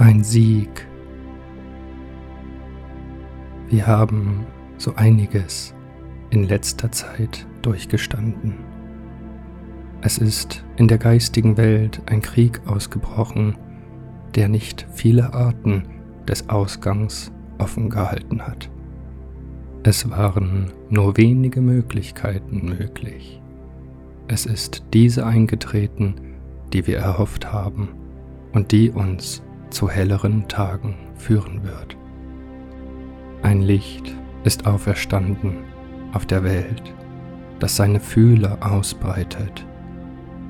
ein Sieg. Wir haben so einiges in letzter Zeit durchgestanden. Es ist in der geistigen Welt ein Krieg ausgebrochen, der nicht viele Arten des Ausgangs offen gehalten hat. Es waren nur wenige Möglichkeiten möglich. Es ist diese eingetreten, die wir erhofft haben und die uns zu helleren Tagen führen wird. Ein Licht ist auferstanden auf der Welt, das seine Fühler ausbreitet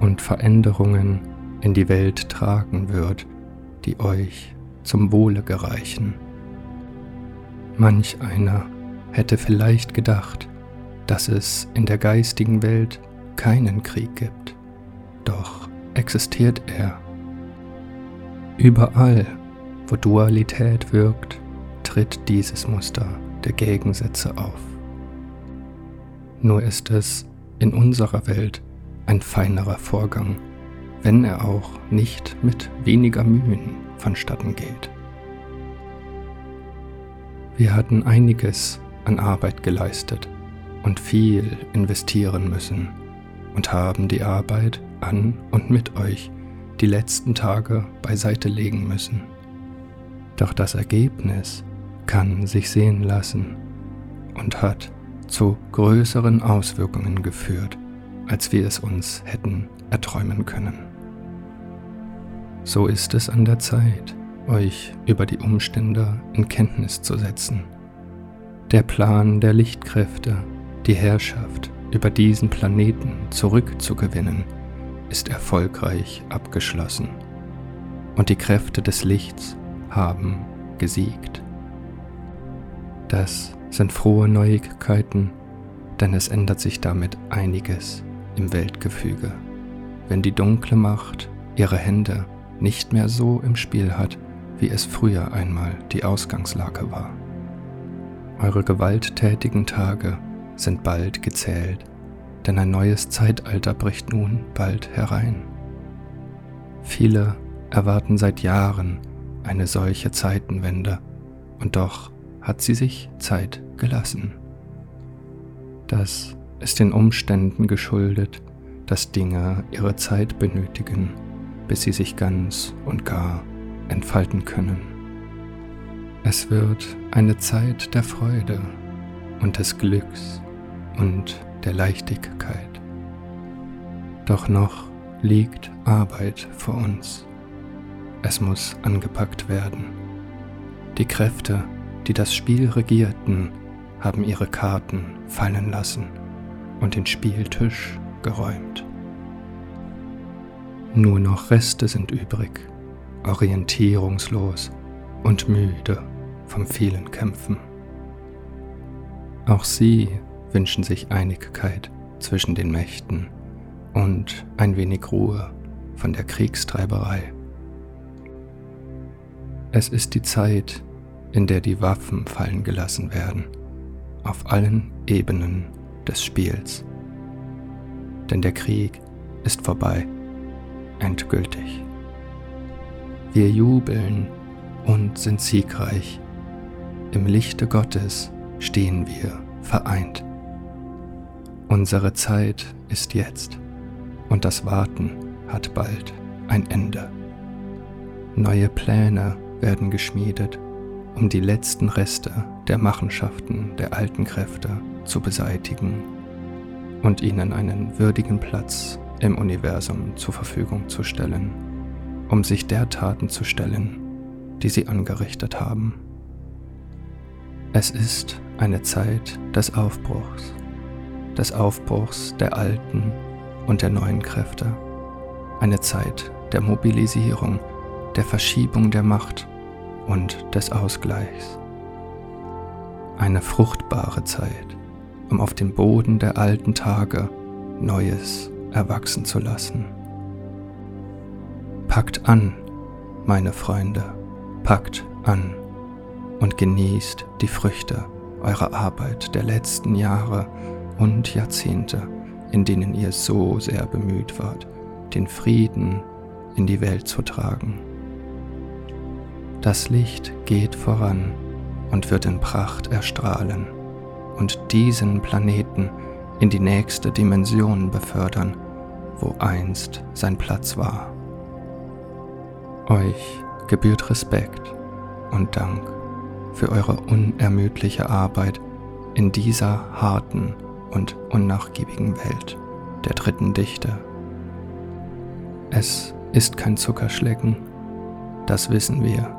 und Veränderungen in die Welt tragen wird, die euch zum Wohle gereichen. Manch einer hätte vielleicht gedacht, dass es in der geistigen Welt keinen Krieg gibt, doch existiert er. Überall, wo Dualität wirkt, tritt dieses Muster der Gegensätze auf. Nur ist es in unserer Welt ein feinerer Vorgang, wenn er auch nicht mit weniger Mühen vonstatten geht. Wir hatten einiges an Arbeit geleistet und viel investieren müssen und haben die Arbeit an und mit euch die letzten Tage beiseite legen müssen. Doch das Ergebnis kann sich sehen lassen und hat zu größeren Auswirkungen geführt, als wir es uns hätten erträumen können. So ist es an der Zeit, euch über die Umstände in Kenntnis zu setzen. Der Plan der Lichtkräfte, die Herrschaft über diesen Planeten zurückzugewinnen, ist erfolgreich abgeschlossen und die Kräfte des Lichts haben gesiegt. Das sind frohe Neuigkeiten, denn es ändert sich damit einiges im Weltgefüge, wenn die dunkle Macht ihre Hände nicht mehr so im Spiel hat, wie es früher einmal die Ausgangslage war. Eure gewalttätigen Tage sind bald gezählt, denn ein neues Zeitalter bricht nun bald herein. Viele erwarten seit Jahren eine solche Zeitenwende, und doch hat sie sich Zeit gelassen. Das ist den Umständen geschuldet, dass Dinge ihre Zeit benötigen, bis sie sich ganz und gar entfalten können. Es wird eine Zeit der Freude und des Glücks und der Leichtigkeit. Doch noch liegt Arbeit vor uns. Es muss angepackt werden. Die Kräfte, die das Spiel regierten, haben ihre Karten fallen lassen und den Spieltisch geräumt. Nur noch Reste sind übrig, orientierungslos und müde vom vielen Kämpfen. Auch sie wünschen sich Einigkeit zwischen den Mächten und ein wenig Ruhe von der Kriegstreiberei. Es ist die Zeit, in der die Waffen fallen gelassen werden, auf allen Ebenen des Spiels. Denn der Krieg ist vorbei, endgültig. Wir jubeln und sind siegreich. Im Lichte Gottes stehen wir vereint. Unsere Zeit ist jetzt und das Warten hat bald ein Ende. Neue Pläne werden geschmiedet, um die letzten Reste der Machenschaften der alten Kräfte zu beseitigen und ihnen einen würdigen Platz im Universum zur Verfügung zu stellen, um sich der Taten zu stellen, die sie angerichtet haben. Es ist eine Zeit des Aufbruchs des Aufbruchs der alten und der neuen Kräfte, eine Zeit der Mobilisierung, der Verschiebung der Macht und des Ausgleichs. Eine fruchtbare Zeit, um auf dem Boden der alten Tage Neues erwachsen zu lassen. Packt an, meine Freunde, packt an und genießt die Früchte eurer Arbeit der letzten Jahre und Jahrzehnte, in denen ihr so sehr bemüht wart, den Frieden in die Welt zu tragen. Das Licht geht voran und wird in Pracht erstrahlen und diesen Planeten in die nächste Dimension befördern, wo einst sein Platz war. Euch gebührt Respekt und Dank für eure unermüdliche Arbeit in dieser harten und unnachgiebigen Welt der dritten Dichte. Es ist kein Zuckerschlecken, das wissen wir,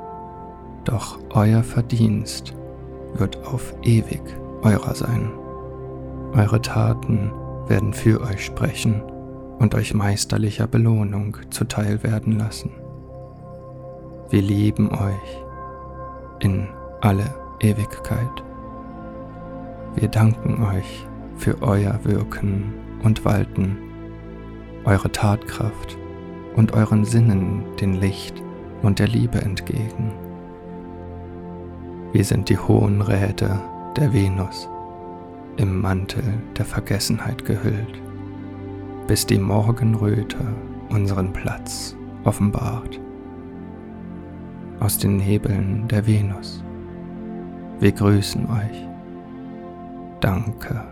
doch euer Verdienst wird auf ewig eurer sein. Eure Taten werden für euch sprechen und euch meisterlicher Belohnung zuteil werden lassen. Wir lieben euch in alle Ewigkeit. Wir danken euch für euer Wirken und Walten, eure Tatkraft und euren Sinnen den Licht und der Liebe entgegen. Wir sind die hohen Räte der Venus, im Mantel der Vergessenheit gehüllt, bis die Morgenröte unseren Platz offenbart. Aus den Nebeln der Venus. Wir grüßen euch. Danke.